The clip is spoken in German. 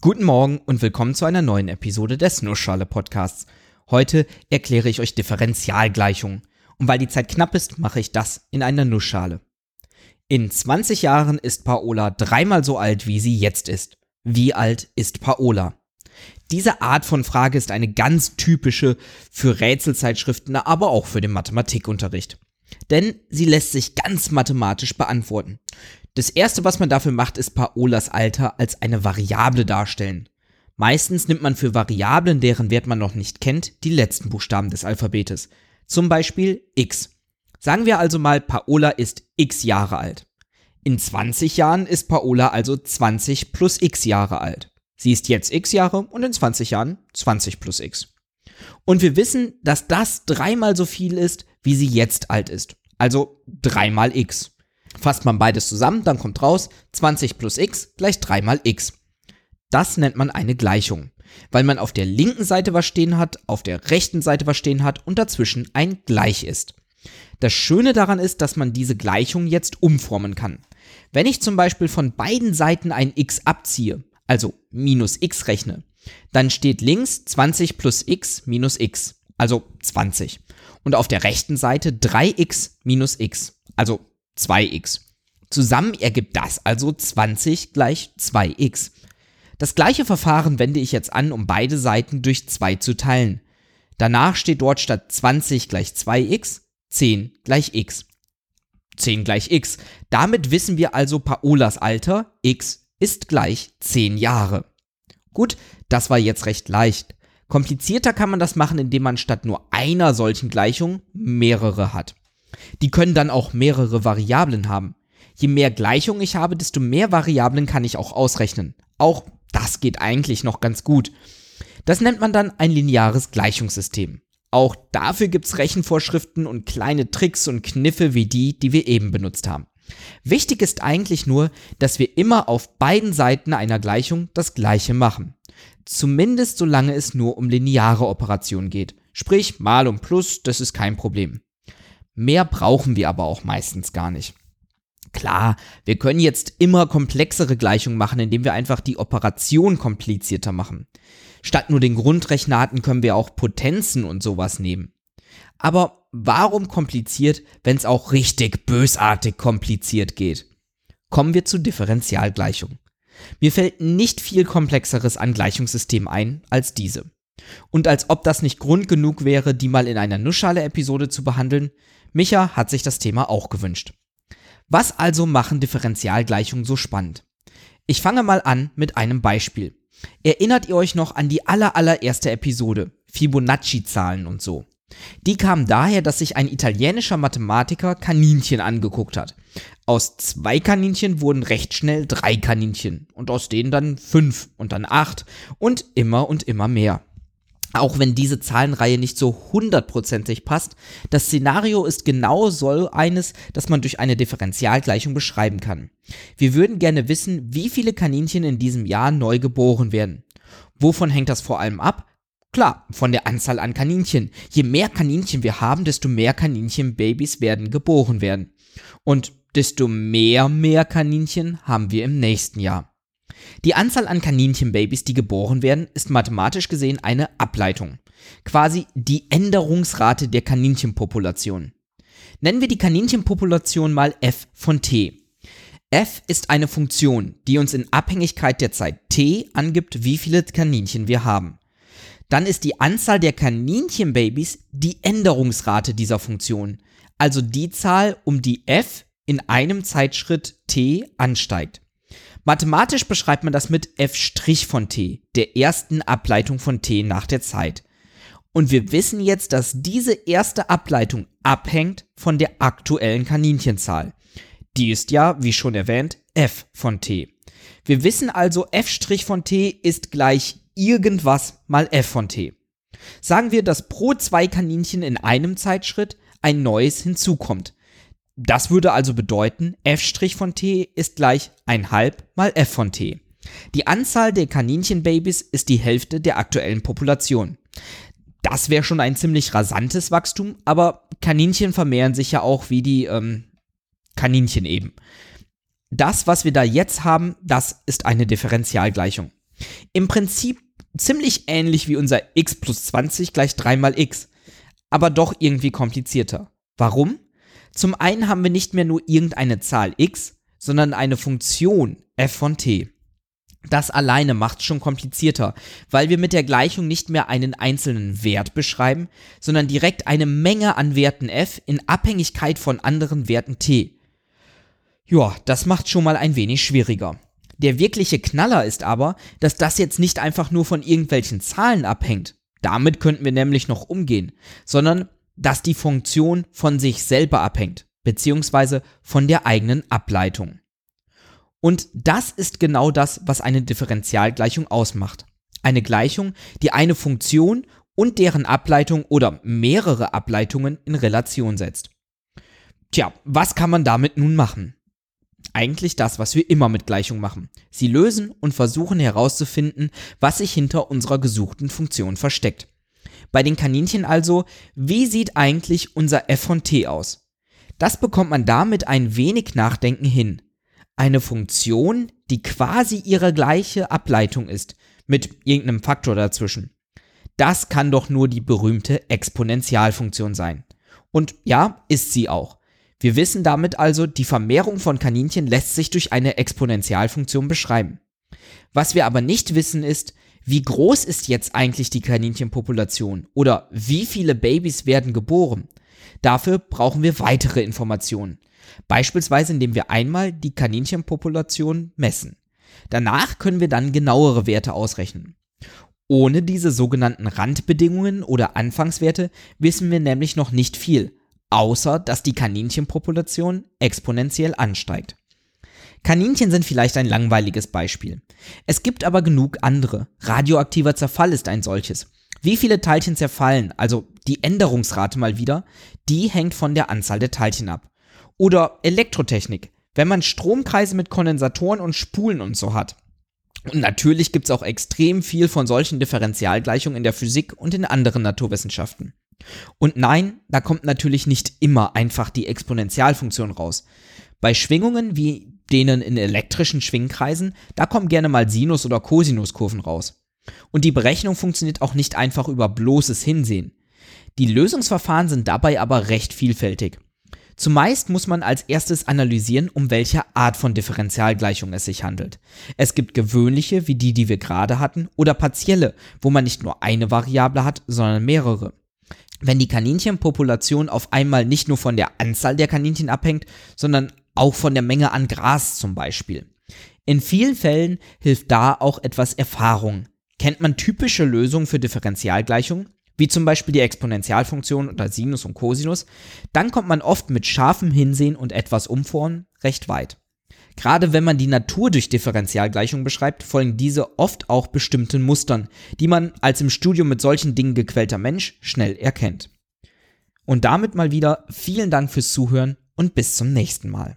Guten Morgen und willkommen zu einer neuen Episode des Nussschale Podcasts. Heute erkläre ich euch Differentialgleichungen. Und weil die Zeit knapp ist, mache ich das in einer Nussschale. In 20 Jahren ist Paola dreimal so alt, wie sie jetzt ist. Wie alt ist Paola? Diese Art von Frage ist eine ganz typische für Rätselzeitschriften, aber auch für den Mathematikunterricht. Denn sie lässt sich ganz mathematisch beantworten. Das erste, was man dafür macht, ist Paolas Alter als eine Variable darstellen. Meistens nimmt man für Variablen, deren Wert man noch nicht kennt, die letzten Buchstaben des Alphabetes. Zum Beispiel x. Sagen wir also mal, Paola ist x Jahre alt. In 20 Jahren ist Paola also 20 plus x Jahre alt. Sie ist jetzt x Jahre und in 20 Jahren 20 plus x. Und wir wissen, dass das dreimal so viel ist, wie sie jetzt alt ist. Also dreimal x. Fasst man beides zusammen, dann kommt raus 20 plus x gleich 3 mal x. Das nennt man eine Gleichung, weil man auf der linken Seite was stehen hat, auf der rechten Seite was stehen hat und dazwischen ein Gleich ist. Das Schöne daran ist, dass man diese Gleichung jetzt umformen kann. Wenn ich zum Beispiel von beiden Seiten ein x abziehe, also minus x rechne, dann steht links 20 plus x minus x, also 20. Und auf der rechten Seite 3x minus x, also 2x. Zusammen ergibt das also 20 gleich 2x. Das gleiche Verfahren wende ich jetzt an, um beide Seiten durch 2 zu teilen. Danach steht dort statt 20 gleich 2x 10 gleich x. 10 gleich x. Damit wissen wir also Paolas Alter, x, ist gleich 10 Jahre. Gut, das war jetzt recht leicht. Komplizierter kann man das machen, indem man statt nur einer solchen Gleichung mehrere hat. Die können dann auch mehrere Variablen haben. Je mehr Gleichungen ich habe, desto mehr Variablen kann ich auch ausrechnen. Auch das geht eigentlich noch ganz gut. Das nennt man dann ein lineares Gleichungssystem. Auch dafür gibt's Rechenvorschriften und kleine Tricks und Kniffe wie die, die wir eben benutzt haben. Wichtig ist eigentlich nur, dass wir immer auf beiden Seiten einer Gleichung das gleiche machen. Zumindest solange es nur um lineare Operationen geht. Sprich, mal und plus, das ist kein Problem. Mehr brauchen wir aber auch meistens gar nicht. Klar, wir können jetzt immer komplexere Gleichungen machen, indem wir einfach die Operation komplizierter machen. Statt nur den Grundrechnarten können wir auch Potenzen und sowas nehmen. Aber warum kompliziert, wenn es auch richtig bösartig kompliziert geht? Kommen wir zu Differentialgleichungen. Mir fällt nicht viel komplexeres an Gleichungssystemen ein als diese. Und als ob das nicht Grund genug wäre, die mal in einer Nussschale-Episode zu behandeln, Micha hat sich das Thema auch gewünscht. Was also machen Differentialgleichungen so spannend? Ich fange mal an mit einem Beispiel. Erinnert ihr euch noch an die allerallererste Episode? Fibonacci-Zahlen und so. Die kam daher, dass sich ein italienischer Mathematiker Kaninchen angeguckt hat. Aus zwei Kaninchen wurden recht schnell drei Kaninchen und aus denen dann fünf und dann acht und immer und immer mehr. Auch wenn diese Zahlenreihe nicht so hundertprozentig passt, das Szenario ist genau so eines, das man durch eine Differentialgleichung beschreiben kann. Wir würden gerne wissen, wie viele Kaninchen in diesem Jahr neu geboren werden. Wovon hängt das vor allem ab? Klar, von der Anzahl an Kaninchen. Je mehr Kaninchen wir haben, desto mehr Kaninchenbabys werden geboren werden. Und desto mehr mehr Kaninchen haben wir im nächsten Jahr. Die Anzahl an Kaninchenbabys, die geboren werden, ist mathematisch gesehen eine Ableitung. Quasi die Änderungsrate der Kaninchenpopulation. Nennen wir die Kaninchenpopulation mal f von t. f ist eine Funktion, die uns in Abhängigkeit der Zeit t angibt, wie viele Kaninchen wir haben. Dann ist die Anzahl der Kaninchenbabys die Änderungsrate dieser Funktion, also die Zahl, um die f in einem Zeitschritt t ansteigt. Mathematisch beschreibt man das mit f' von t, der ersten Ableitung von t nach der Zeit. Und wir wissen jetzt, dass diese erste Ableitung abhängt von der aktuellen Kaninchenzahl. Die ist ja, wie schon erwähnt, f von t. Wir wissen also, f' von t ist gleich irgendwas mal f von t. Sagen wir, dass pro zwei Kaninchen in einem Zeitschritt ein neues hinzukommt. Das würde also bedeuten, f' von t ist gleich 1,5 mal f von t. Die Anzahl der Kaninchenbabys ist die Hälfte der aktuellen Population. Das wäre schon ein ziemlich rasantes Wachstum, aber Kaninchen vermehren sich ja auch wie die ähm, Kaninchen eben. Das, was wir da jetzt haben, das ist eine Differentialgleichung. Im Prinzip ziemlich ähnlich wie unser x plus 20 gleich 3 mal x, aber doch irgendwie komplizierter. Warum? Zum einen haben wir nicht mehr nur irgendeine Zahl x, sondern eine Funktion f von t. Das alleine macht schon komplizierter, weil wir mit der Gleichung nicht mehr einen einzelnen Wert beschreiben, sondern direkt eine Menge an Werten f in Abhängigkeit von anderen Werten t. Ja, das macht schon mal ein wenig schwieriger. Der wirkliche Knaller ist aber, dass das jetzt nicht einfach nur von irgendwelchen Zahlen abhängt. Damit könnten wir nämlich noch umgehen, sondern dass die Funktion von sich selber abhängt, beziehungsweise von der eigenen Ableitung. Und das ist genau das, was eine Differentialgleichung ausmacht. Eine Gleichung, die eine Funktion und deren Ableitung oder mehrere Ableitungen in Relation setzt. Tja, was kann man damit nun machen? Eigentlich das, was wir immer mit Gleichungen machen. Sie lösen und versuchen herauszufinden, was sich hinter unserer gesuchten Funktion versteckt. Bei den Kaninchen also, wie sieht eigentlich unser f von t aus? Das bekommt man damit ein wenig Nachdenken hin eine Funktion, die quasi ihre gleiche Ableitung ist, mit irgendeinem Faktor dazwischen. Das kann doch nur die berühmte Exponentialfunktion sein. Und ja, ist sie auch. Wir wissen damit also, die Vermehrung von Kaninchen lässt sich durch eine Exponentialfunktion beschreiben. Was wir aber nicht wissen ist, wie groß ist jetzt eigentlich die Kaninchenpopulation oder wie viele Babys werden geboren. Dafür brauchen wir weitere Informationen. Beispielsweise indem wir einmal die Kaninchenpopulation messen. Danach können wir dann genauere Werte ausrechnen. Ohne diese sogenannten Randbedingungen oder Anfangswerte wissen wir nämlich noch nicht viel, außer dass die Kaninchenpopulation exponentiell ansteigt. Kaninchen sind vielleicht ein langweiliges Beispiel. Es gibt aber genug andere. Radioaktiver Zerfall ist ein solches. Wie viele Teilchen zerfallen, also die Änderungsrate mal wieder, die hängt von der Anzahl der Teilchen ab. Oder Elektrotechnik, wenn man Stromkreise mit Kondensatoren und Spulen und so hat. Und natürlich gibt es auch extrem viel von solchen Differentialgleichungen in der Physik und in anderen Naturwissenschaften. Und nein, da kommt natürlich nicht immer einfach die Exponentialfunktion raus. Bei Schwingungen wie denen in elektrischen Schwingkreisen, da kommen gerne mal Sinus- oder Cosinuskurven raus. Und die Berechnung funktioniert auch nicht einfach über bloßes Hinsehen. Die Lösungsverfahren sind dabei aber recht vielfältig. Zumeist muss man als erstes analysieren, um welche Art von Differentialgleichung es sich handelt. Es gibt gewöhnliche, wie die, die wir gerade hatten, oder partielle, wo man nicht nur eine Variable hat, sondern mehrere. Wenn die Kaninchenpopulation auf einmal nicht nur von der Anzahl der Kaninchen abhängt, sondern auch von der Menge an Gras zum Beispiel. In vielen Fällen hilft da auch etwas Erfahrung. Kennt man typische Lösungen für Differentialgleichungen? wie zum Beispiel die Exponentialfunktion oder Sinus und Cosinus, dann kommt man oft mit scharfem Hinsehen und etwas Umformen recht weit. Gerade wenn man die Natur durch Differentialgleichungen beschreibt, folgen diese oft auch bestimmten Mustern, die man als im Studium mit solchen Dingen gequälter Mensch schnell erkennt. Und damit mal wieder vielen Dank fürs Zuhören und bis zum nächsten Mal.